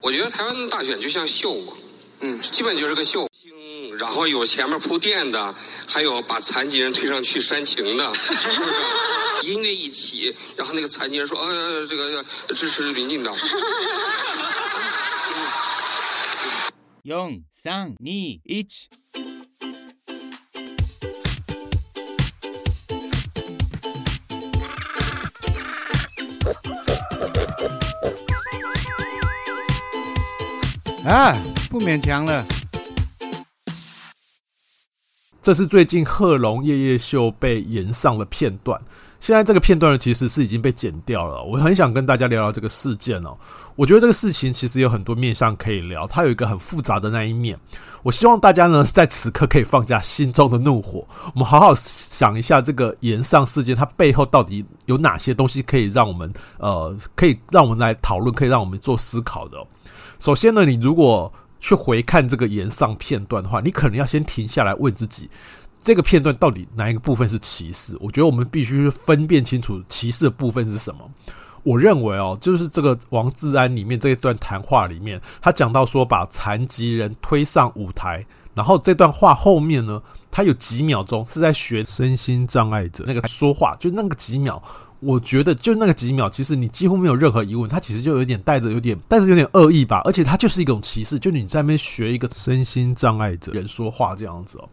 我觉得台湾大选就像秀嘛，嗯，基本就是个秀，然后有前面铺垫的，还有把残疾人推上去煽情的，音乐一起，然后那个残疾人说：“呃，这个支持民进党。” 四、三、二、一。啊，不勉强了。这是最近贺龙夜夜秀被延上的片段。现在这个片段呢，其实是已经被剪掉了。我很想跟大家聊聊这个事件哦。我觉得这个事情其实有很多面向可以聊，它有一个很复杂的那一面。我希望大家呢，在此刻可以放下心中的怒火，我们好好想一下这个延上事件，它背后到底有哪些东西可以让我们呃，可以让我们来讨论，可以让我们做思考的。首先呢，你如果去回看这个炎上片段的话，你可能要先停下来问自己，这个片段到底哪一个部分是歧视？我觉得我们必须分辨清楚歧视的部分是什么。我认为哦，就是这个王志安里面这一段谈话里面，他讲到说把残疾人推上舞台，然后这段话后面呢，他有几秒钟是在学身心障碍者那个说话，就那个几秒。我觉得就那个几秒，其实你几乎没有任何疑问，他其实就有点带着有点带着有点恶意吧，而且他就是一种歧视，就你在那边学一个身心障碍者人说话这样子哦。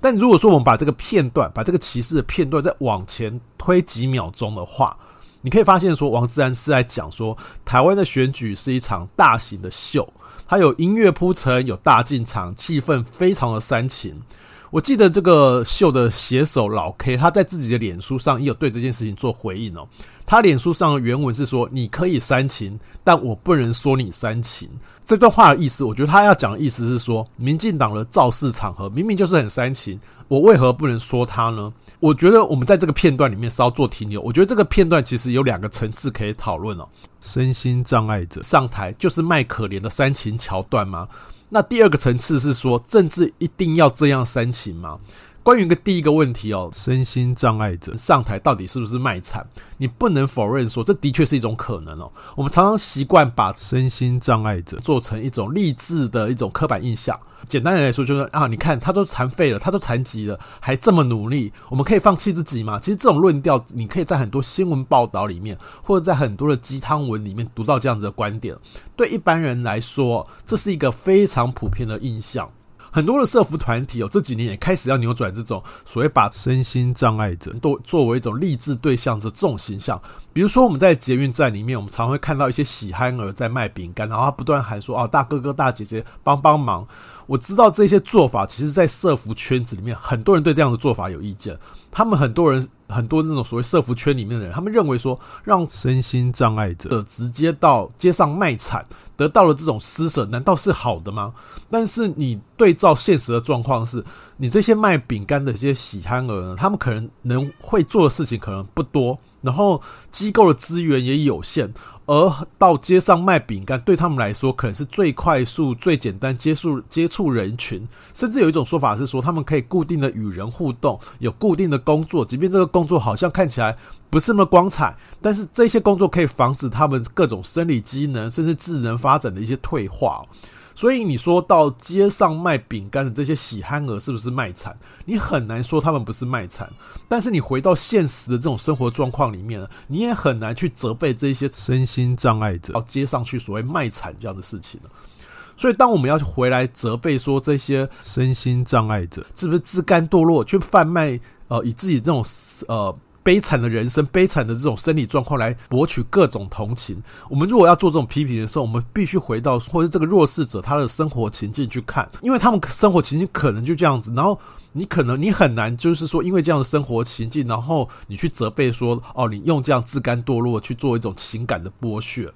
但如果说我们把这个片段，把这个歧视的片段再往前推几秒钟的话，你可以发现说王自然是在讲说，台湾的选举是一场大型的秀，它有音乐铺陈，有大进场，气氛非常的煽情。我记得这个秀的写手老 K，他在自己的脸书上也有对这件事情做回应哦。他脸书上的原文是说：“你可以煽情，但我不能说你煽情。”这段话的意思，我觉得他要讲的意思是说，民进党的造势场合明明就是很煽情，我为何不能说他呢？我觉得我们在这个片段里面稍作停留。我觉得这个片段其实有两个层次可以讨论哦。身心障碍者上台就是卖可怜的煽情桥段吗？那第二个层次是说，政治一定要这样煽情吗？关于一个第一个问题哦，身心障碍者上台到底是不是卖惨？你不能否认说，这的确是一种可能哦。我们常常习惯把身心障碍者做成一种励志的一种刻板印象。简单的来说，就是啊，你看他都残废了，他都残疾了，还这么努力，我们可以放弃自己吗？其实这种论调，你可以在很多新闻报道里面，或者在很多的鸡汤文里面读到这样子的观点。对一般人来说，这是一个非常普遍的印象。很多的社福团体哦，这几年也开始要扭转这种所谓把身心障碍者都作为一种励志对象的这种形象。比如说，我们在捷运站里面，我们常会看到一些喜憨儿在卖饼干，然后他不断喊说：“哦，大哥哥、大姐姐，帮帮忙！”我知道这些做法，其实，在社福圈子里面，很多人对这样的做法有意见。他们很多人，很多那种所谓社服圈里面的人，他们认为说，让身心障碍者直接到街上卖惨，得到了这种施舍，难道是好的吗？但是你对照现实的状况是，你这些卖饼干的这些喜憨儿呢，他们可能能会做的事情可能不多，然后机构的资源也有限。而到街上卖饼干，对他们来说可能是最快速、最简单接触接触人群，甚至有一种说法是说，他们可以固定的与人互动，有固定的工作，即便这个工作好像看起来不是那么光彩，但是这些工作可以防止他们各种生理机能甚至智能发展的一些退化。所以你说到街上卖饼干的这些喜憨儿是不是卖惨？你很难说他们不是卖惨。但是你回到现实的这种生活状况里面，你也很难去责备这些身心障碍者到街上去所谓卖惨这样的事情。所以当我们要回来责备说这些身心障碍者是不是自甘堕落，去贩卖呃以自己这种呃。悲惨的人生，悲惨的这种生理状况来博取各种同情。我们如果要做这种批评的时候，我们必须回到或者这个弱势者他的生活情境去看，因为他们生活情境可能就这样子。然后你可能你很难就是说，因为这样的生活情境，然后你去责备说，哦，你用这样自甘堕落去做一种情感的剥削。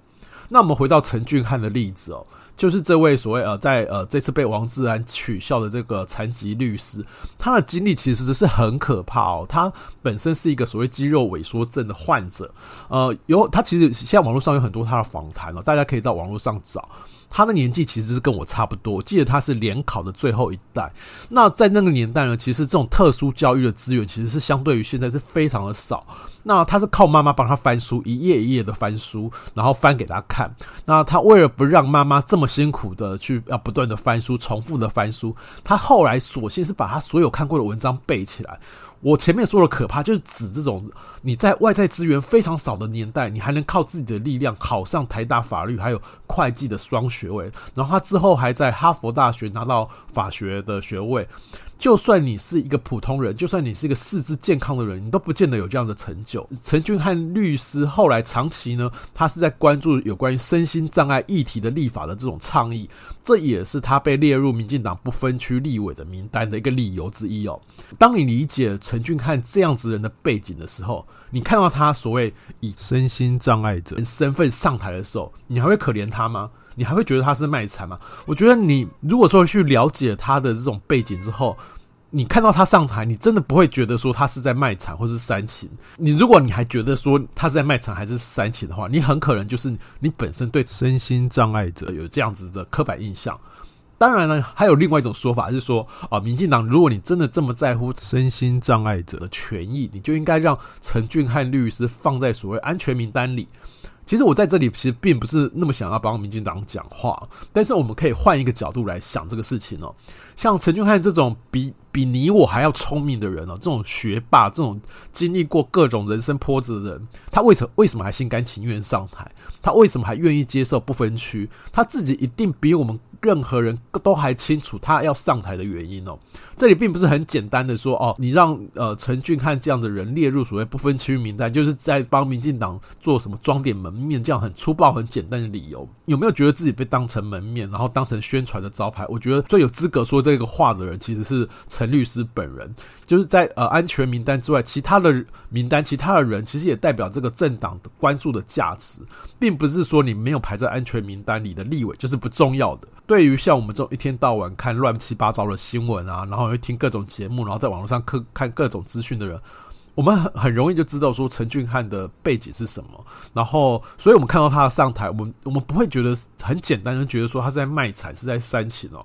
那我们回到陈俊翰的例子哦。就是这位所谓呃，在呃这次被王志安取笑的这个残疾律师，他的经历其实是很可怕哦。他本身是一个所谓肌肉萎缩症的患者，呃，有他其实现在网络上有很多他的访谈哦，大家可以到网络上找。他的年纪其实是跟我差不多，记得他是联考的最后一代。那在那个年代呢，其实这种特殊教育的资源其实是相对于现在是非常的少。那他是靠妈妈帮他翻书，一页一页的翻书，然后翻给他看。那他为了不让妈妈这么辛苦的去要不断的翻书，重复的翻书，他后来索性是把他所有看过的文章背起来。我前面说的可怕，就是指这种你在外在资源非常少的年代，你还能靠自己的力量考上台大法律还有会计的双学位，然后他之后还在哈佛大学拿到法学的学位。就算你是一个普通人，就算你是一个四肢健康的人，你都不见得有这样的成就。陈俊翰律师后来长期呢，他是在关注有关于身心障碍议题的立法的这种倡议，这也是他被列入民进党不分区立委的名单的一个理由之一哦。当你理解陈俊翰这样子人的背景的时候，你看到他所谓以身心障碍者身份上台的时候，你还会可怜他吗？你还会觉得他是卖惨吗？我觉得你如果说去了解他的这种背景之后，你看到他上台，你真的不会觉得说他是在卖惨或是煽情。你如果你还觉得说他是在卖惨还是煽情的话，你很可能就是你本身对身心障碍者有这样子的刻板印象。当然呢，还有另外一种说法是说啊，民进党如果你真的这么在乎身心障碍者的权益，你就应该让陈俊翰律师放在所谓安全名单里。其实我在这里其实并不是那么想要帮民进党讲话，但是我们可以换一个角度来想这个事情哦。像陈俊翰这种比比你我还要聪明的人哦，这种学霸，这种经历过各种人生波折的人，他为什么为什么还心甘情愿上台？他为什么还愿意接受不分区？他自己一定比我们。任何人都还清楚他要上台的原因哦。这里并不是很简单的说哦，你让呃陈俊翰这样的人列入所谓不分区名单，就是在帮民进党做什么装点门面，这样很粗暴、很简单的理由。有没有觉得自己被当成门面，然后当成宣传的招牌？我觉得最有资格说这个话的人，其实是陈律师本人。就是在呃安全名单之外，其他的名单，其他的人其实也代表这个政党关注的价值，并不是说你没有排在安全名单里的立委就是不重要的。对于像我们这种一天到晚看乱七八糟的新闻啊，然后会听各种节目，然后在网络上看看各种资讯的人，我们很很容易就知道说陈俊翰的背景是什么。然后，所以我们看到他的上台，我们我们不会觉得很简单，就觉得说他是在卖惨，是在煽情哦。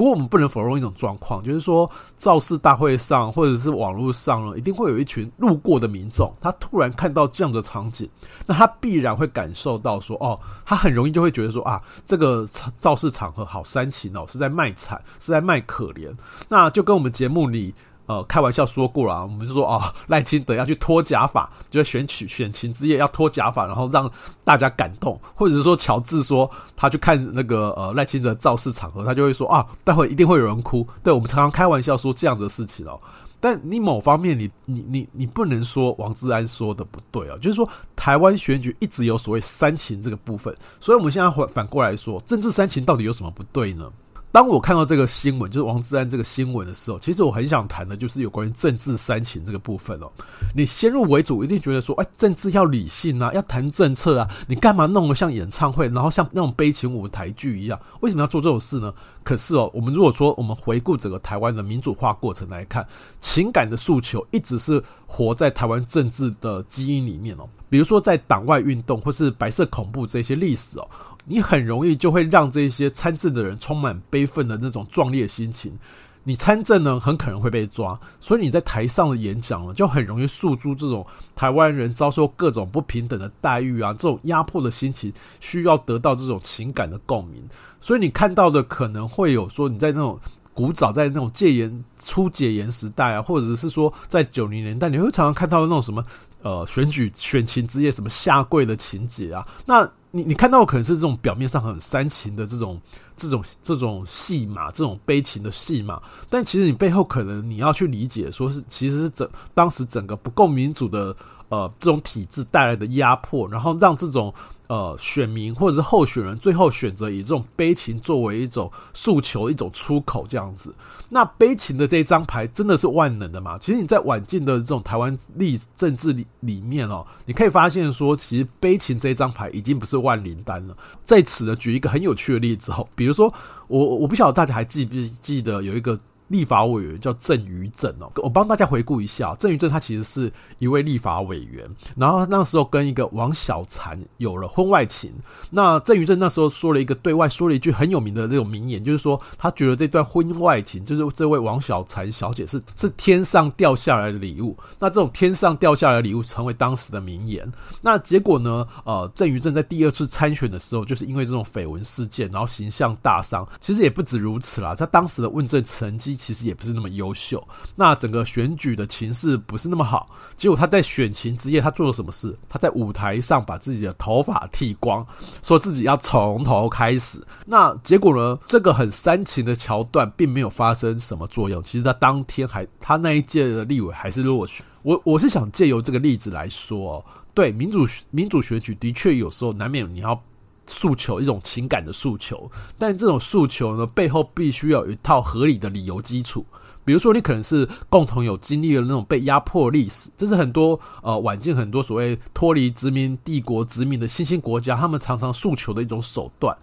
不过我们不能否认一种状况，就是说造势大会上或者是网络上呢，一定会有一群路过的民众，他突然看到这样的场景，那他必然会感受到说，哦，他很容易就会觉得说啊，这个造势场合好煽情哦，是在卖惨，是在卖可怜，那就跟我们节目里。呃，开玩笑说过了，我们就说啊，赖清德要去脱假发，就选取选情之夜要脱假发，然后让大家感动，或者是说乔治说他去看那个呃赖清德造势场合，他就会说啊，待会一定会有人哭。对，我们常常开玩笑说这样的事情哦，但你某方面你你你你不能说王志安说的不对啊，就是说台湾选举一直有所谓煽情这个部分，所以我们现在反反过来说，政治煽情到底有什么不对呢？当我看到这个新闻，就是王志安这个新闻的时候，其实我很想谈的就是有关于政治煽情这个部分哦。你先入为主，一定觉得说，哎，政治要理性啊，要谈政策啊，你干嘛弄得像演唱会，然后像那种悲情舞台剧一样？为什么要做这种事呢？可是哦，我们如果说我们回顾整个台湾的民主化过程来看，情感的诉求一直是活在台湾政治的基因里面哦。比如说在党外运动或是白色恐怖这些历史哦。你很容易就会让这些参政的人充满悲愤的那种壮烈心情。你参政呢，很可能会被抓，所以你在台上的演讲呢，就很容易诉诸这种台湾人遭受各种不平等的待遇啊，这种压迫的心情，需要得到这种情感的共鸣。所以你看到的可能会有说你在那种古早在那种戒严初解严时代啊，或者是说在九零年代，你会常常看到那种什么呃选举选情之夜什么下跪的情节啊，那。你你看到可能是这种表面上很煽情的这种这种这种戏码，这种悲情的戏码，但其实你背后可能你要去理解，说是其实是整当时整个不够民主的呃这种体制带来的压迫，然后让这种。呃，选民或者是候选人最后选择以这种悲情作为一种诉求、一种出口这样子。那悲情的这一张牌真的是万能的吗？其实你在晚近的这种台湾历政治里里面哦，你可以发现说，其实悲情这一张牌已经不是万灵丹了。在此呢，举一个很有趣的例子哦，比如说我我不晓得大家还记不记得有一个。立法委员叫郑于正哦，我帮大家回顾一下，郑于正他其实是一位立法委员，然后那时候跟一个王小婵有了婚外情。那郑于正那时候说了一个对外说了一句很有名的这种名言，就是说他觉得这段婚外情就是这位王小婵小姐是是天上掉下来的礼物。那这种天上掉下来的礼物成为当时的名言。那结果呢？呃，郑于正在第二次参选的时候，就是因为这种绯闻事件，然后形象大伤。其实也不止如此啦，他当时的问政成绩。其实也不是那么优秀，那整个选举的情势不是那么好。结果他在选情之夜，他做了什么事？他在舞台上把自己的头发剃光，说自己要从头开始。那结果呢？这个很煽情的桥段并没有发生什么作用。其实他当天还，他那一届的立委还是落选。我我是想借由这个例子来说，对民主民主选举的确有时候难免你要。诉求一种情感的诉求，但这种诉求呢，背后必须要有一套合理的理由基础。比如说，你可能是共同有经历了那种被压迫历史，这是很多呃晚近很多所谓脱离殖民帝国殖民的新兴国家，他们常常诉求的一种手段。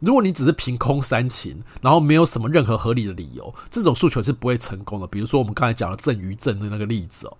如果你只是凭空煽情，然后没有什么任何合理的理由，这种诉求是不会成功的。比如说我们刚才讲的郑于正的那个例子哦，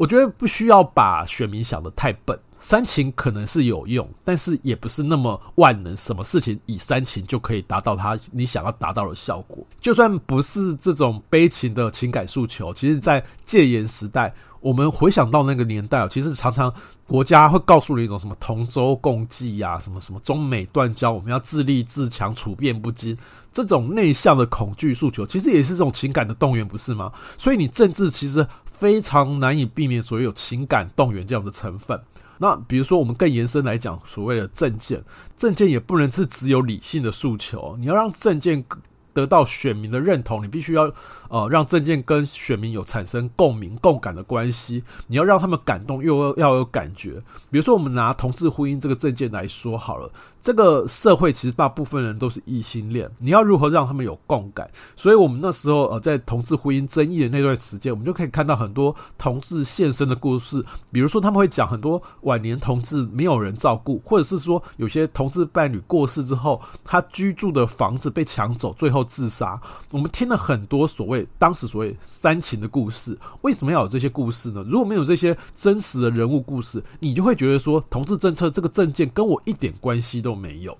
我觉得不需要把选民想得太笨。煽情可能是有用，但是也不是那么万能。什么事情以煽情就可以达到他你想要达到的效果？就算不是这种悲情的情感诉求，其实，在戒严时代，我们回想到那个年代，其实常常国家会告诉你一种什么同舟共济呀，什么什么中美断交，我们要自立自强，处变不惊。这种内向的恐惧诉求，其实也是这种情感的动员，不是吗？所以你政治其实非常难以避免所有情感动员这样的成分。那比如说，我们更延伸来讲，所谓的政见，政见也不能是只有理性的诉求，你要让政见得到选民的认同，你必须要呃让政见跟选民有产生共鸣、共感的关系。你要让他们感动，又要有感觉。比如说，我们拿同志婚姻这个政见来说好了，这个社会其实大部分人都是异性恋，你要如何让他们有共感？所以我们那时候呃在同志婚姻争议的那段时间，我们就可以看到很多同志现身的故事。比如说，他们会讲很多晚年同志没有人照顾，或者是说有些同志伴侣过世之后，他居住的房子被抢走，最后。自杀，我们听了很多所谓当时所谓煽情的故事。为什么要有这些故事呢？如果没有这些真实的人物故事，你就会觉得说，同志政策这个政见跟我一点关系都没有。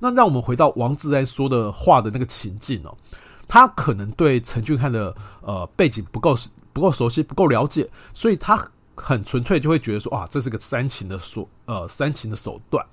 那让我们回到王志安说的话的那个情境哦，他可能对陈俊翰的呃背景不够不够熟悉，不够了解，所以他很纯粹就会觉得说，哇，这是个煽情的手呃煽情的手段。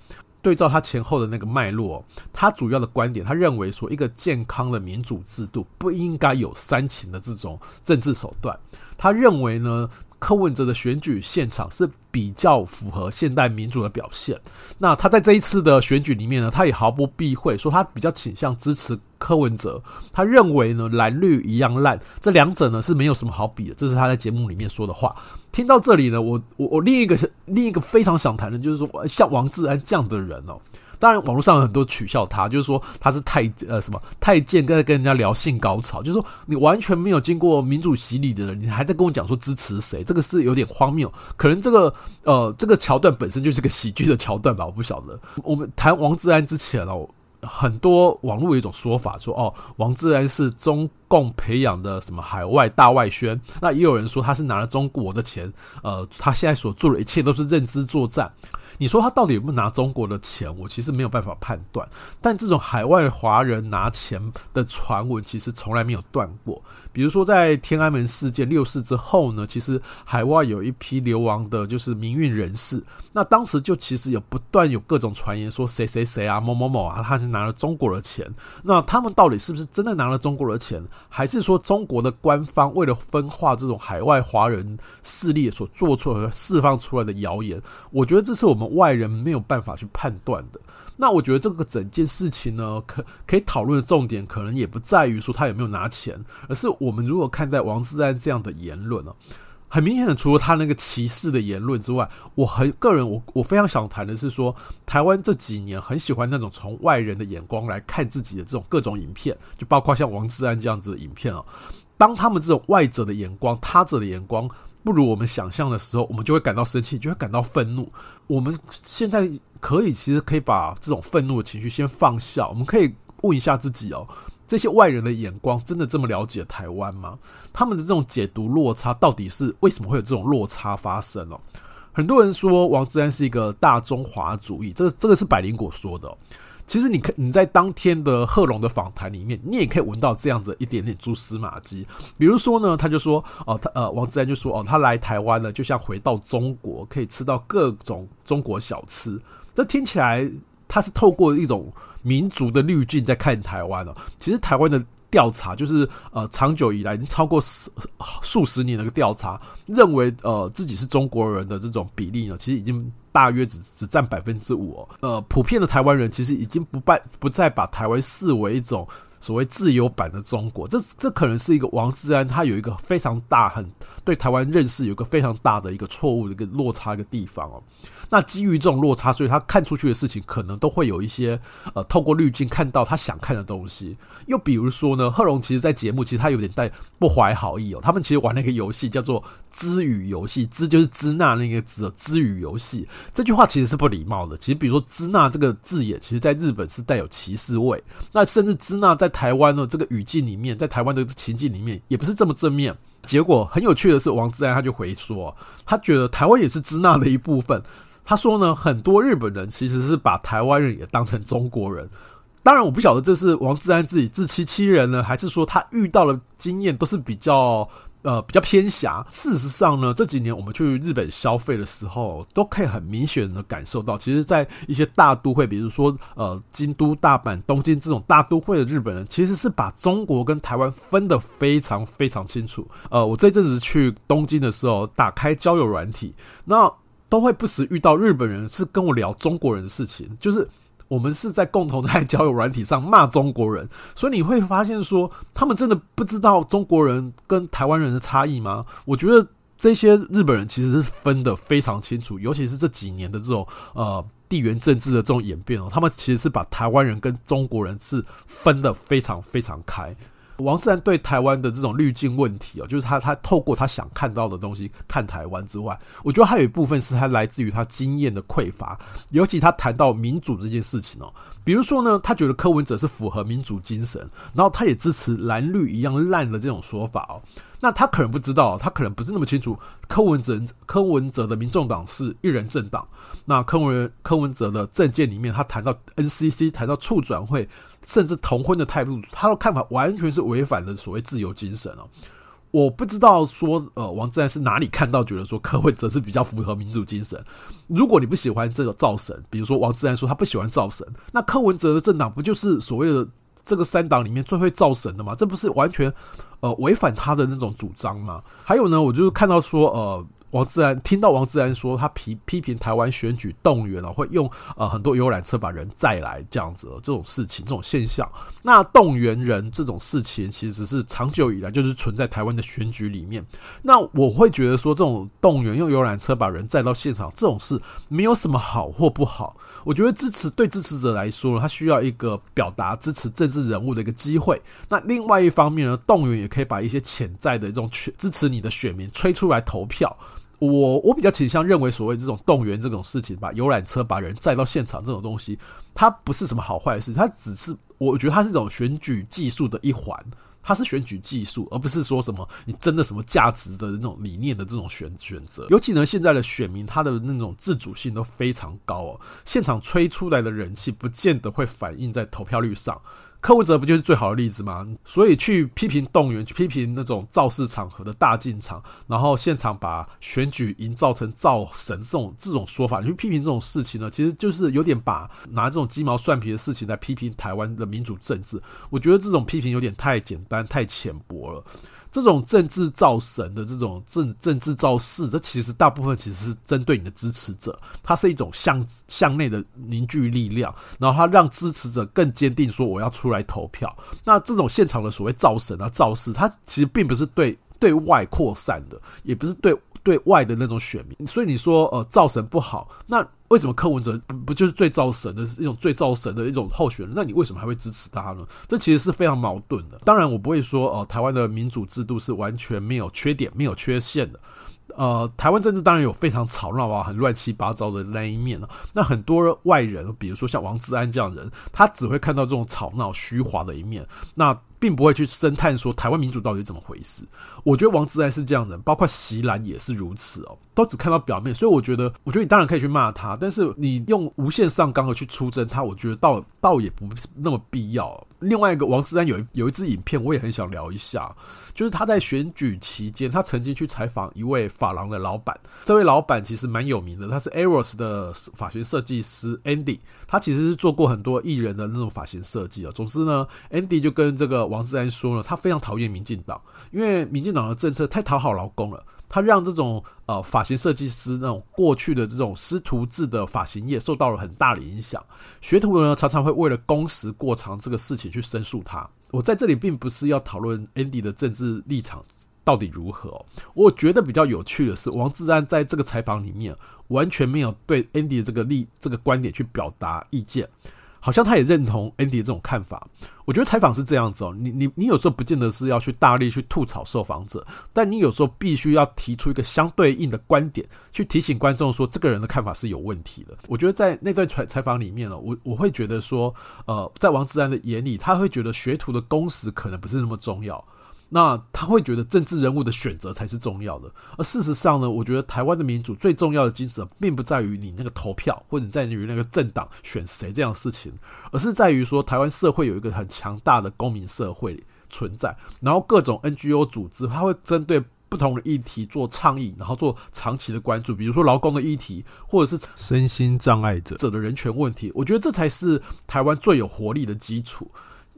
对照他前后的那个脉络，他主要的观点，他认为说，一个健康的民主制度不应该有煽情的这种政治手段。他认为呢，柯文哲的选举现场是比较符合现代民主的表现。那他在这一次的选举里面呢，他也毫不避讳说，他比较倾向支持柯文哲。他认为呢，蓝绿一样烂，这两者呢是没有什么好比的。这是他在节目里面说的话。听到这里呢，我我我另一个另一个非常想谈的，就是说像王志安这样的人哦。当然，网络上有很多取笑他，就是说他是太呃什么太监，跟跟人家聊性高潮，就是说你完全没有经过民主洗礼的人，你还在跟我讲说支持谁，这个是有点荒谬。可能这个呃这个桥段本身就是个喜剧的桥段吧，我不晓得。我们谈王志安之前哦，很多网络有一种说法说哦，王志安是中共培养的什么海外大外宣，那也有人说他是拿了中国的钱，呃，他现在所做的一切都是认知作战。你说他到底有没有拿中国的钱？我其实没有办法判断。但这种海外华人拿钱的传闻，其实从来没有断过。比如说在天安门事件六四之后呢，其实海外有一批流亡的，就是民运人士。那当时就其实有不断有各种传言说谁谁谁啊，某某某啊，他是拿了中国的钱。那他们到底是不是真的拿了中国的钱，还是说中国的官方为了分化这种海外华人势力所做出和释放出来的谣言？我觉得这是我们。外人没有办法去判断的。那我觉得这个整件事情呢，可可以讨论的重点，可能也不在于说他有没有拿钱，而是我们如果看待王志安这样的言论呢，很明显的，除了他那个歧视的言论之外，我很个人我我非常想谈的是说，台湾这几年很喜欢那种从外人的眼光来看自己的这种各种影片，就包括像王志安这样子的影片哦。当他们这种外者的眼光、他者的眼光不如我们想象的时候，我们就会感到生气，就会感到愤怒。我们现在可以其实可以把这种愤怒的情绪先放下，我们可以问一下自己哦。这些外人的眼光真的这么了解台湾吗？他们的这种解读落差到底是为什么会有这种落差发生哦？很多人说王志安是一个大中华主义，这个这个是百灵果说的。其实你可你在当天的贺龙的访谈里面，你也可以闻到这样子一点点蛛丝马迹。比如说呢，他就说哦，他呃王自然就说哦，他来台湾了，就像回到中国，可以吃到各种中国小吃。这听起来他是透过一种。民族的滤镜在看台湾哦。其实台湾的调查就是呃，长久以来已经超过十数十年的一个调查，认为呃自己是中国人的这种比例呢，其实已经大约只只占百分之五。呃，普遍的台湾人其实已经不拜不再把台湾视为一种所谓自由版的中国。这这可能是一个王志安他有一个非常大很对台湾认识有一个非常大的一个错误的一个落差一个地方哦。那基于这种落差，所以他看出去的事情可能都会有一些呃，透过滤镜看到他想看的东西。又比如说呢，贺珑其实，在节目其实他有点带不怀好意哦。他们其实玩了一个游戏，叫做“支语游戏”，支就是支那那个支，支语游戏这句话其实是不礼貌的。其实，比如说“支那”这个字眼，其实在日本是带有歧视味。那甚至“支那”在台湾的这个语境里面，在台湾的情境里面，也不是这么正面。结果很有趣的是，王自然他就回说，他觉得台湾也是支那的一部分。他说呢，很多日本人其实是把台湾人也当成中国人。当然，我不晓得这是王自安自己自欺欺人呢，还是说他遇到的经验都是比较呃比较偏狭。事实上呢，这几年我们去日本消费的时候，都可以很明显的感受到，其实，在一些大都会，比如说呃京都、大阪、东京这种大都会的日本人，其实是把中国跟台湾分得非常非常清楚。呃，我这阵子去东京的时候，打开交友软体，那。都会不时遇到日本人是跟我聊中国人的事情，就是我们是在共同在交友软体上骂中国人，所以你会发现说，他们真的不知道中国人跟台湾人的差异吗？我觉得这些日本人其实是分得非常清楚，尤其是这几年的这种呃地缘政治的这种演变哦，他们其实是把台湾人跟中国人是分得非常非常开。王自然对台湾的这种滤镜问题哦，就是他他透过他想看到的东西看台湾之外，我觉得还有一部分是他来自于他经验的匮乏，尤其他谈到民主这件事情哦，比如说呢，他觉得柯文哲是符合民主精神，然后他也支持蓝绿一样烂的这种说法哦。那他可能不知道，他可能不是那么清楚柯文哲柯文哲的民众党是一人政党。那柯文柯文哲的政见里面，他谈到 NCC，谈到促转会，甚至同婚的态度，他的看法完全是违反了所谓自由精神哦。我不知道说，呃，王志安是哪里看到觉得说柯文哲是比较符合民主精神。如果你不喜欢这个造神，比如说王志安说他不喜欢造神，那柯文哲的政党不就是所谓的？这个三党里面最会造神的嘛，这不是完全呃违反他的那种主张吗？还有呢，我就是看到说呃。王志安听到王志安说他批批评台湾选举动员了，会用呃很多游览车把人载来这样子这种事情这种现象，那动员人这种事情其实是长久以来就是存在台湾的选举里面。那我会觉得说这种动员用游览车把人载到现场这种事没有什么好或不好。我觉得支持对支持者来说，他需要一个表达支持政治人物的一个机会。那另外一方面呢，动员也可以把一些潜在的这种支持你的选民吹出来投票。我我比较倾向认为，所谓这种动员这种事情，把游览车把人载到现场这种东西，它不是什么好坏事，它只是我觉得它是一种选举技术的一环，它是选举技术，而不是说什么你真的什么价值的那种理念的这种选选择。尤其呢，现在的选民他的那种自主性都非常高哦，现场吹出来的人气不见得会反映在投票率上。柯文哲不就是最好的例子吗？所以去批评动员，去批评那种造势场合的大进场，然后现场把选举营造成造神这种这种说法，你去批评这种事情呢，其实就是有点把拿这种鸡毛蒜皮的事情来批评台湾的民主政治。我觉得这种批评有点太简单、太浅薄了。这种政治造神的这种政政治造势，这其实大部分其实是针对你的支持者，它是一种向向内的凝聚力量，然后它让支持者更坚定说我要出来投票。那这种现场的所谓造神啊造势，它其实并不是对对外扩散的，也不是对对外的那种选民。所以你说呃造神不好，那为什么柯文哲不不就是最造神的是一种最造神的一种候选人？那你为什么还会支持他呢？这其实是非常矛盾的。当然，我不会说呃台湾的民主制度是完全没有缺点、没有缺陷的。呃，台湾政治当然有非常吵闹啊、很乱七八糟的那一面啊。那很多外人，比如说像王志安这样的人，他只会看到这种吵闹、虚华的一面，那并不会去深探说台湾民主到底是怎么回事。我觉得王志安是这样的人，包括席兰也是如此哦，都只看到表面。所以我觉得，我觉得你当然可以去骂他，但是你用无限上纲的去出征他，我觉得倒倒也不那么必要。另外一个王志安有有一支影片，我也很想聊一下。就是他在选举期间，他曾经去采访一位发廊的老板。这位老板其实蛮有名的，他是 Eros 的发型设计师 Andy。他其实是做过很多艺人的那种发型设计啊。总之呢，Andy 就跟这个王志安说了，他非常讨厌民进党，因为民进党的政策太讨好劳工了。他让这种呃发型设计师那种过去的这种师徒制的发型业受到了很大的影响。学徒呢常常会为了工时过长这个事情去申诉他。我在这里并不是要讨论 Andy 的政治立场到底如何，我觉得比较有趣的是，王志安在这个采访里面完全没有对 Andy 的这个立这个观点去表达意见。好像他也认同 Andy 这种看法。我觉得采访是这样子哦，你你你有时候不见得是要去大力去吐槽受访者，但你有时候必须要提出一个相对应的观点，去提醒观众说这个人的看法是有问题的。我觉得在那段采采访里面呢，我我会觉得说，呃，在王自然的眼里，他会觉得学徒的工时可能不是那么重要。那他会觉得政治人物的选择才是重要的，而事实上呢，我觉得台湾的民主最重要的精神，并不在于你那个投票，或者在于那个政党选谁这样的事情，而是在于说台湾社会有一个很强大的公民社会存在，然后各种 NGO 组织，它会针对不同的议题做倡议，然后做长期的关注，比如说劳工的议题，或者是身心障碍者者的人权问题，我觉得这才是台湾最有活力的基础。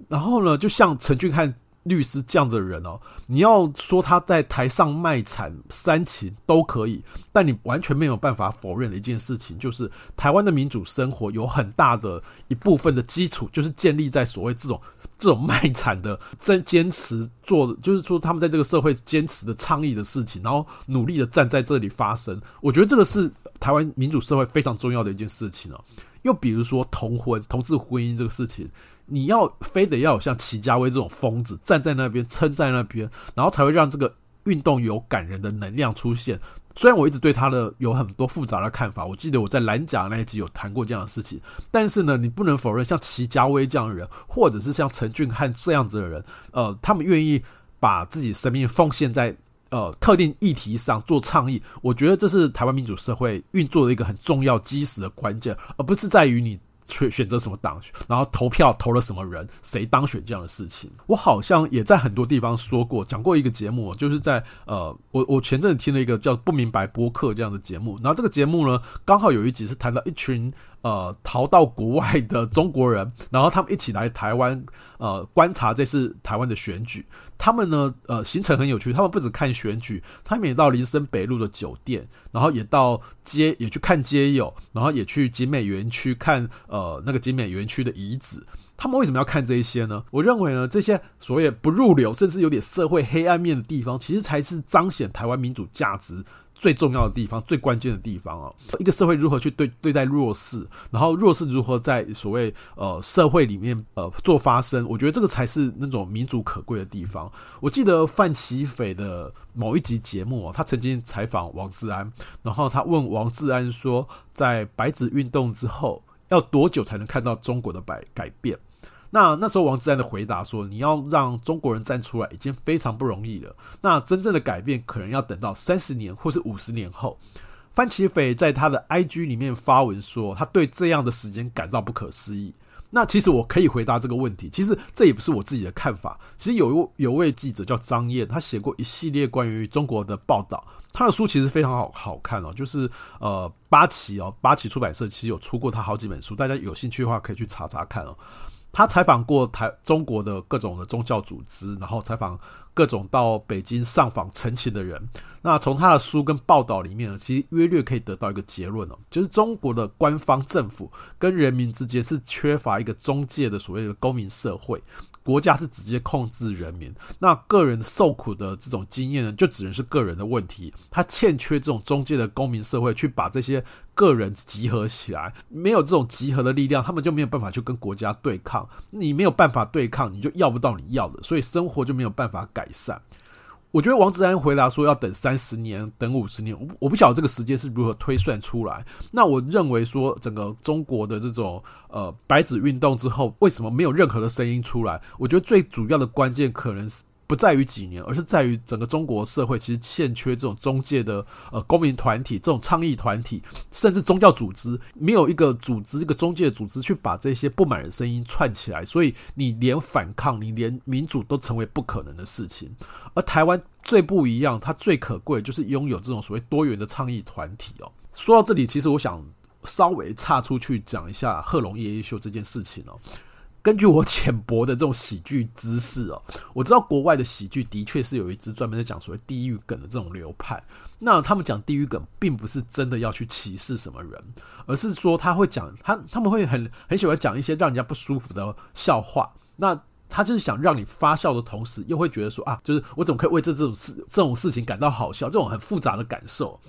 然后呢，就像陈俊翰。律师这样的人哦，你要说他在台上卖惨煽情都可以，但你完全没有办法否认的一件事情，就是台湾的民主生活有很大的一部分的基础，就是建立在所谓这种 这种卖惨的真坚持做，就是说他们在这个社会坚持的倡议的事情，然后努力的站在这里发声。我觉得这个是台湾民主社会非常重要的一件事情哦。又比如说同婚、同志婚姻这个事情。你要非得要有像齐家威这种疯子站在那边撑在那边，然后才会让这个运动有感人的能量出现。虽然我一直对他的有很多复杂的看法，我记得我在蓝甲那一集有谈过这样的事情，但是呢，你不能否认像齐家威这样的人，或者是像陈俊翰这样子的人，呃，他们愿意把自己生命奉献在呃特定议题上做倡议。我觉得这是台湾民主社会运作的一个很重要基石的关键，而不是在于你。选选择什么党，然后投票投了什么人，谁当选这样的事情，我好像也在很多地方说过，讲过一个节目，就是在呃，我我前阵子听了一个叫不明白播客这样的节目，然后这个节目呢，刚好有一集是谈到一群。呃，逃到国外的中国人，然后他们一起来台湾，呃，观察这次台湾的选举。他们呢，呃，行程很有趣。他们不只看选举，他们也到林森北路的酒店，然后也到街，也去看街友，然后也去景美园区看，呃，那个景美园区的遗址。他们为什么要看这一些呢？我认为呢，这些所谓不入流，甚至有点社会黑暗面的地方，其实才是彰显台湾民主价值。最重要的地方，最关键的地方啊，一个社会如何去对对待弱势，然后弱势如何在所谓呃社会里面呃做发声，我觉得这个才是那种民主可贵的地方。我记得范琪斐的某一集节目啊，他曾经采访王志安，然后他问王志安说，在白纸运动之后，要多久才能看到中国的改改变？那那时候王志安的回答说：“你要让中国人站出来，已经非常不容易了。那真正的改变可能要等到三十年或是五十年后。”范琪斐在他的 IG 里面发文说：“他对这样的时间感到不可思议。”那其实我可以回答这个问题，其实这也不是我自己的看法。其实有一有位记者叫张燕，他写过一系列关于中国的报道，他的书其实非常好好看哦，就是呃八旗哦，八旗出版社其实有出过他好几本书，大家有兴趣的话可以去查查看哦。他采访过台中国的各种的宗教组织，然后采访各种到北京上访陈情的人。那从他的书跟报道里面呢，其实约略可以得到一个结论哦，就是中国的官方政府跟人民之间是缺乏一个中介的所谓的公民社会，国家是直接控制人民，那个人受苦的这种经验呢，就只能是个人的问题，他欠缺这种中介的公民社会去把这些个人集合起来，没有这种集合的力量，他们就没有办法去跟国家对抗，你没有办法对抗，你就要不到你要的，所以生活就没有办法改善。我觉得王志安回答说要等三十年，等五十年，我我不晓得这个时间是如何推算出来。那我认为说，整个中国的这种呃白纸运动之后，为什么没有任何的声音出来？我觉得最主要的关键可能是。不在于几年，而是在于整个中国社会其实欠缺这种中介的呃公民团体、这种倡议团体，甚至宗教组织，没有一个组织、一个中介组织去把这些不满的声音串起来，所以你连反抗、你连民主都成为不可能的事情。而台湾最不一样，它最可贵就是拥有这种所谓多元的倡议团体哦。说到这里，其实我想稍微岔出去讲一下贺龙夜夜秀这件事情哦。根据我浅薄的这种喜剧知识哦，我知道国外的喜剧的确是有一支专门在讲所谓地狱梗的这种流派。那他们讲地狱梗，并不是真的要去歧视什么人，而是说他会讲他他们会很很喜欢讲一些让人家不舒服的笑话。那他就是想让你发笑的同时，又会觉得说啊，就是我怎么可以为这这种事这种事情感到好笑？这种很复杂的感受。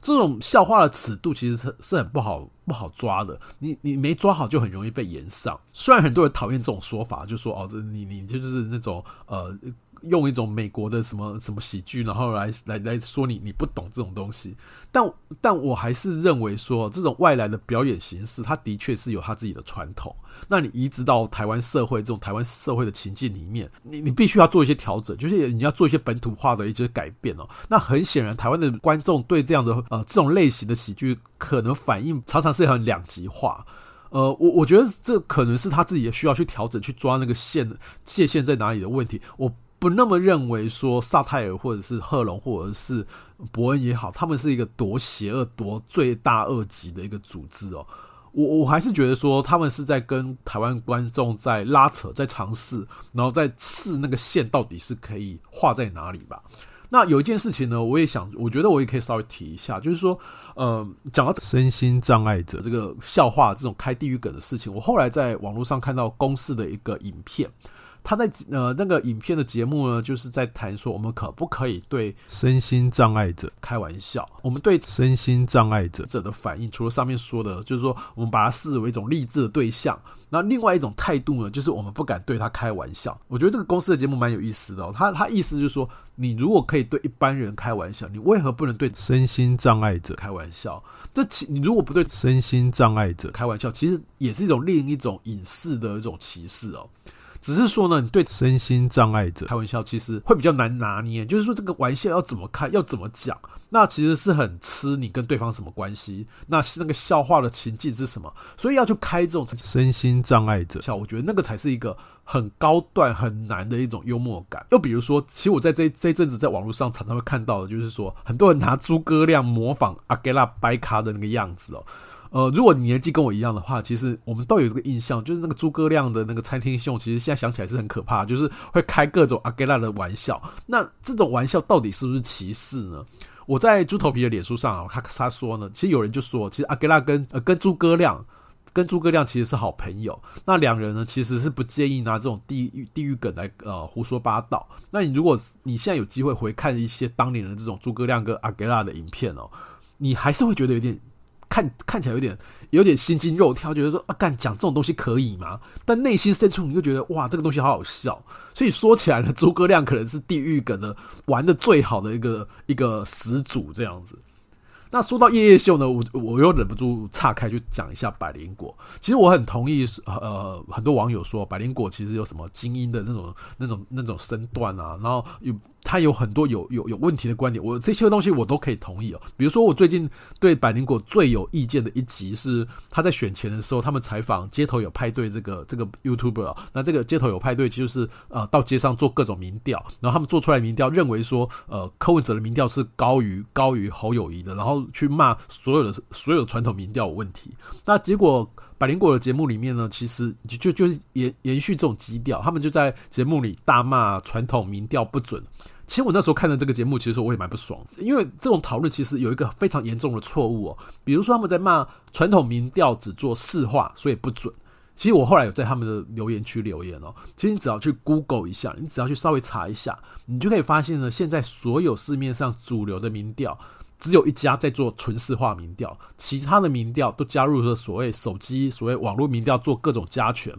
这种笑话的尺度其实是是很不好不好抓的，你你没抓好就很容易被延上。虽然很多人讨厌这种说法，就说哦，这你你就是那种呃。用一种美国的什么什么喜剧，然后来来来说你你不懂这种东西，但但我还是认为说，这种外来的表演形式，它的确是有它自己的传统。那你移植到台湾社会这种台湾社会的情境里面，你你必须要做一些调整，就是你要做一些本土化的一些改变哦。那很显然，台湾的观众对这样的呃这种类型的喜剧，可能反应常常是很两极化。呃，我我觉得这可能是他自己也需要去调整，去抓那个线界限在哪里的问题。我。不那么认为说萨泰尔或者是贺龙或者是伯恩也好，他们是一个多邪恶、多罪大恶极的一个组织哦。我我还是觉得说他们是在跟台湾观众在拉扯，在尝试，然后在试那个线到底是可以画在哪里吧。那有一件事情呢，我也想，我觉得我也可以稍微提一下，就是说，呃，讲到身心障碍者这个笑话这种开地狱梗的事情，我后来在网络上看到公视的一个影片。他在呃那个影片的节目呢，就是在谈说我们可不可以对身心障碍者开玩笑？我们对身心障碍者者的反应，除了上面说的，就是说我们把它视为一种励志的对象。那另外一种态度呢，就是我们不敢对他开玩笑。我觉得这个公司的节目蛮有意思的哦。他他意思就是说，你如果可以对一般人开玩笑，你为何不能对身心障碍者开玩笑？这其你如果不对身心障碍者开玩笑，其实也是一种另一种隐士的一种歧视哦。只是说呢，你对身心障碍者开玩笑，其实会比较难拿捏。就是说，这个玩笑要怎么开，要怎么讲，那其实是很吃你跟对方什么关系，那是那个笑话的情境是什么。所以要去开这种身心障碍者笑，我觉得那个才是一个很高段、很难的一种幽默感。又比如说，其实我在这这一阵子在网络上常常会看到的，就是说很多人拿诸葛亮模仿阿给拉掰卡的那个样子哦。呃，如果你年纪跟我一样的话，其实我们都有这个印象，就是那个诸葛亮的那个餐厅秀，其实现在想起来是很可怕，就是会开各种阿给拉的玩笑。那这种玩笑到底是不是歧视呢？我在猪头皮的脸书上啊，他他说呢，其实有人就说，其实阿给拉跟呃跟诸葛亮跟诸葛亮其实是好朋友。那两人呢，其实是不介意拿这种地狱地狱梗来呃胡说八道。那你如果你现在有机会回看一些当年的这种诸葛亮跟阿格拉的影片哦，你还是会觉得有点。看看起来有点有点心惊肉跳，觉得说啊，干讲这种东西可以吗？但内心深处你就觉得哇，这个东西好好笑。所以说起来呢，诸葛亮可能是地狱梗的玩的最好的一个一个始祖这样子。那说到夜夜秀呢，我我又忍不住岔开去讲一下百灵果。其实我很同意，呃，很多网友说百灵果其实有什么精英的那种那种那种身段啊，然后有。他有很多有有有问题的观点，我这些东西我都可以同意哦。比如说，我最近对百灵果最有意见的一集是他在选前的时候，他们采访街头有派对这个这个 YouTuber。那这个街头有派对就是呃到街上做各种民调，然后他们做出来民调认为说呃柯文哲的民调是高于高于侯友宜的，然后去骂所有的所有的传统民调有问题。那结果百灵果的节目里面呢，其实就就就延延续这种基调，他们就在节目里大骂传统民调不准。其实我那时候看的这个节目，其实我也蛮不爽，因为这种讨论其实有一个非常严重的错误哦，比如说他们在骂传统民调只做市话，所以不准。其实我后来有在他们的留言区留言哦，其实你只要去 Google 一下，你只要去稍微查一下，你就可以发现呢，现在所有市面上主流的民调。只有一家在做纯市话民调，其他的民调都加入了所谓手机、所谓网络民调做各种加权，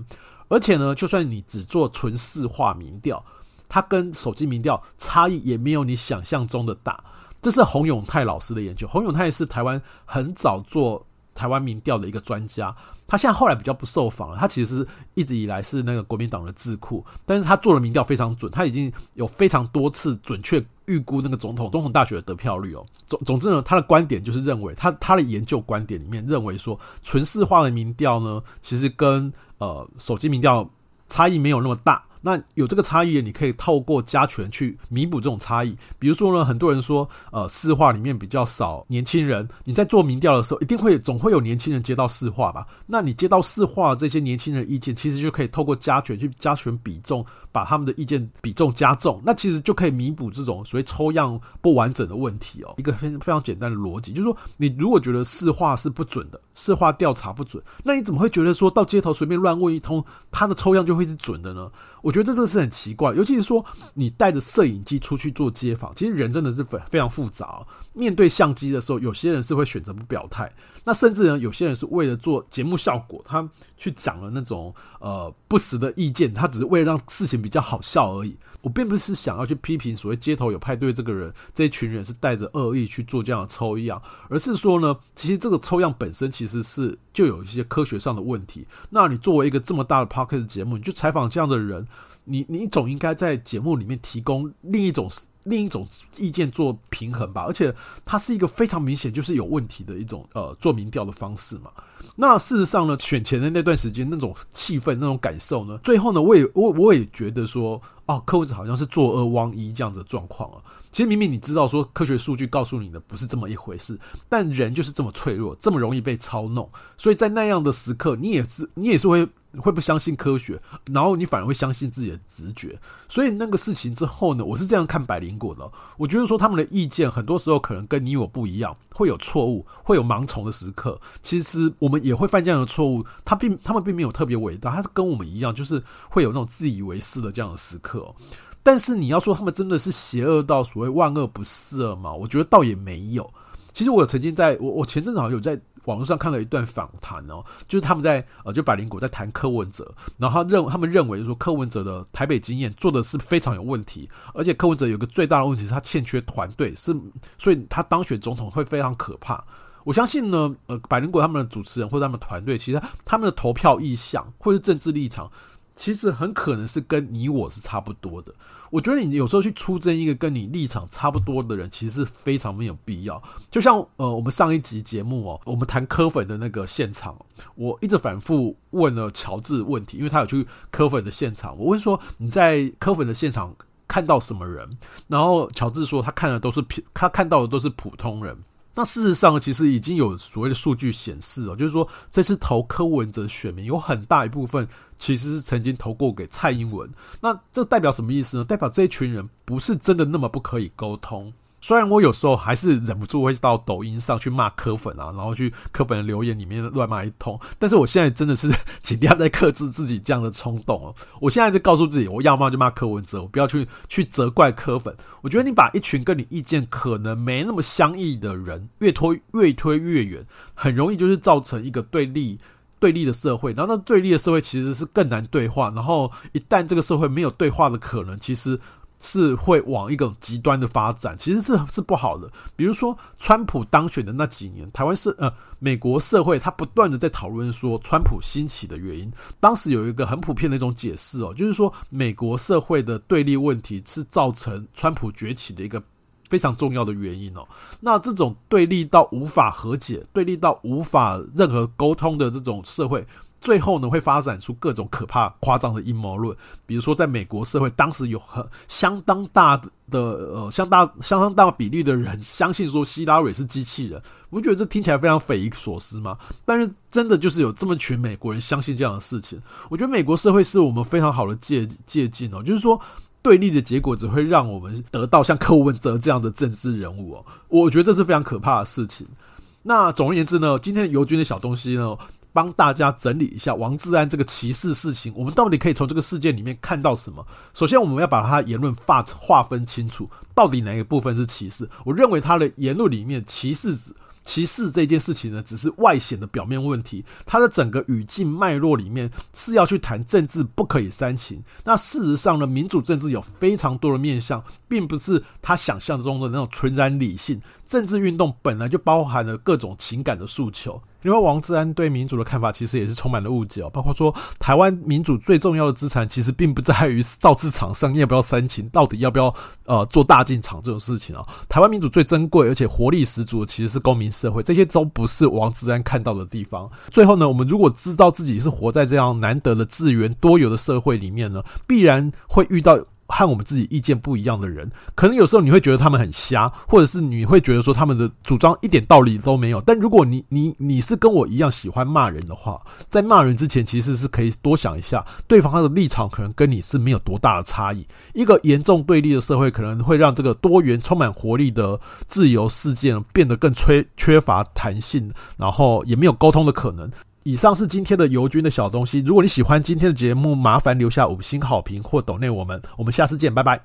而且呢，就算你只做纯市话民调，它跟手机民调差异也没有你想象中的大。这是洪永泰老师的研究，洪永泰是台湾很早做台湾民调的一个专家，他现在后来比较不受访了。他其实一直以来是那个国民党的智库，但是他做的民调非常准，他已经有非常多次准确预估那个总统总统大选的得票率哦。总总之呢，他的观点就是认为他他的研究观点里面认为说，纯市化的民调呢，其实跟呃手机民调差异没有那么大。那有这个差异，你可以透过加权去弥补这种差异。比如说呢，很多人说，呃，市话里面比较少年轻人，你在做民调的时候，一定会总会有年轻人接到市话吧？那你接到市话这些年轻人意见，其实就可以透过加权去加权比重，把他们的意见比重加重，那其实就可以弥补这种所谓抽样不完整的问题哦。一个非非常简单的逻辑，就是说，你如果觉得市话是不准的，市话调查不准，那你怎么会觉得说到街头随便乱问一通，他的抽样就会是准的呢？我觉得这真的是很奇怪，尤其是说你带着摄影机出去做街访，其实人真的是非非常复杂。面对相机的时候，有些人是会选择不表态，那甚至呢，有些人是为了做节目效果，他去讲了那种呃不实的意见，他只是为了让事情比较好笑而已。我并不是想要去批评所谓街头有派对这个人，这一群人是带着恶意去做这样的抽样，而是说呢，其实这个抽样本身其实是就有一些科学上的问题。那你作为一个这么大的 p o c k e t 节目，你去采访这样的人，你你总应该在节目里面提供另一种。另一种意见做平衡吧，而且它是一个非常明显就是有问题的一种呃做民调的方式嘛。那事实上呢，选前的那段时间那种气氛、那种感受呢，最后呢，我也我我也觉得说，哦，柯文哲好像是坐二望一这样子的状况啊。其实明明你知道说科学数据告诉你的不是这么一回事，但人就是这么脆弱，这么容易被操弄，所以在那样的时刻，你也是你也是会。会不相信科学，然后你反而会相信自己的直觉。所以那个事情之后呢，我是这样看百灵果的。我觉得说他们的意见很多时候可能跟你我不一样，会有错误，会有盲从的时刻。其实我们也会犯这样的错误。他并他们并没有特别伟大，他是跟我们一样，就是会有那种自以为是的这样的时刻。但是你要说他们真的是邪恶到所谓万恶不赦吗？我觉得倒也没有。其实我有曾经在我我前阵子好像有在。网络上看了一段访谈哦，就是他们在呃，就百灵果在谈柯文哲，然后他认他们认为说柯文哲的台北经验做的是非常有问题，而且柯文哲有个最大的问题是他欠缺团队，是所以他当选总统会非常可怕。我相信呢，呃，百灵果他们的主持人或者他们团队，其实他们的投票意向或是政治立场。其实很可能是跟你我是差不多的。我觉得你有时候去出征一个跟你立场差不多的人，其实是非常没有必要。就像呃，我们上一集节目哦，我们谈科粉的那个现场，我一直反复问了乔治问题，因为他有去科粉的现场。我问说你在科粉的现场看到什么人？然后乔治说他看的都是他看到的都是普通人。那事实上，其实已经有所谓的数据显示哦，就是说这次投柯文哲的选民有很大一部分其实是曾经投过给蔡英文。那这代表什么意思呢？代表这一群人不是真的那么不可以沟通。虽然我有时候还是忍不住会到抖音上去骂柯粉啊，然后去柯粉的留言里面乱骂一通，但是我现在真的是尽量在克制自己这样的冲动哦。我现在在告诉自己，我要骂就骂柯文哲，我不要去去责怪柯粉。我觉得你把一群跟你意见可能没那么相异的人越推越推越远，很容易就是造成一个对立对立的社会。然后那对立的社会其实是更难对话，然后一旦这个社会没有对话的可能，其实。是会往一个极端的发展，其实是是不好的。比如说，川普当选的那几年，台湾是呃美国社会，他不断的在讨论说川普兴起的原因。当时有一个很普遍的一种解释哦，就是说美国社会的对立问题是造成川普崛起的一个非常重要的原因哦。那这种对立到无法和解、对立到无法任何沟通的这种社会。最后呢会发展出各种可怕夸张的阴谋论，比如说在美国社会当时有很相当大的呃相当相当大比例的人相信说希拉蕊是机器人，我觉得这听起来非常匪夷所思吗。但是真的就是有这么群美国人相信这样的事情，我觉得美国社会是我们非常好的借借鉴哦，就是说。对立的结果只会让我们得到像柯文哲这样的政治人物哦，我觉得这是非常可怕的事情。那总而言之呢，今天尤军的小东西呢，帮大家整理一下王志安这个歧视事情，我们到底可以从这个事件里面看到什么？首先，我们要把他言论划划分清楚，到底哪一个部分是歧视？我认为他的言论里面歧视。歧视这件事情呢，只是外显的表面问题。他的整个语境脉络里面是要去谈政治，不可以煽情。那事实上呢，民主政治有非常多的面向，并不是他想象中的那种纯然理性。政治运动本来就包含了各种情感的诉求。因为王志安对民主的看法其实也是充满了误解哦，包括说台湾民主最重要的资产其实并不在于造次场上要不要煽情，到底要不要呃做大进场这种事情啊。台湾民主最珍贵而且活力十足的其实是公民社会，这些都不是王志安看到的地方。最后呢，我们如果知道自己是活在这样难得的资源多元的社会里面呢，必然会遇到。和我们自己意见不一样的人，可能有时候你会觉得他们很瞎，或者是你会觉得说他们的主张一点道理都没有。但如果你你你是跟我一样喜欢骂人的话，在骂人之前，其实是可以多想一下，对方他的立场可能跟你是没有多大的差异。一个严重对立的社会，可能会让这个多元、充满活力的自由世界变得更缺缺乏弹性，然后也没有沟通的可能。以上是今天的尤军的小东西。如果你喜欢今天的节目，麻烦留下五星好评或抖内我们。我们下次见，拜拜。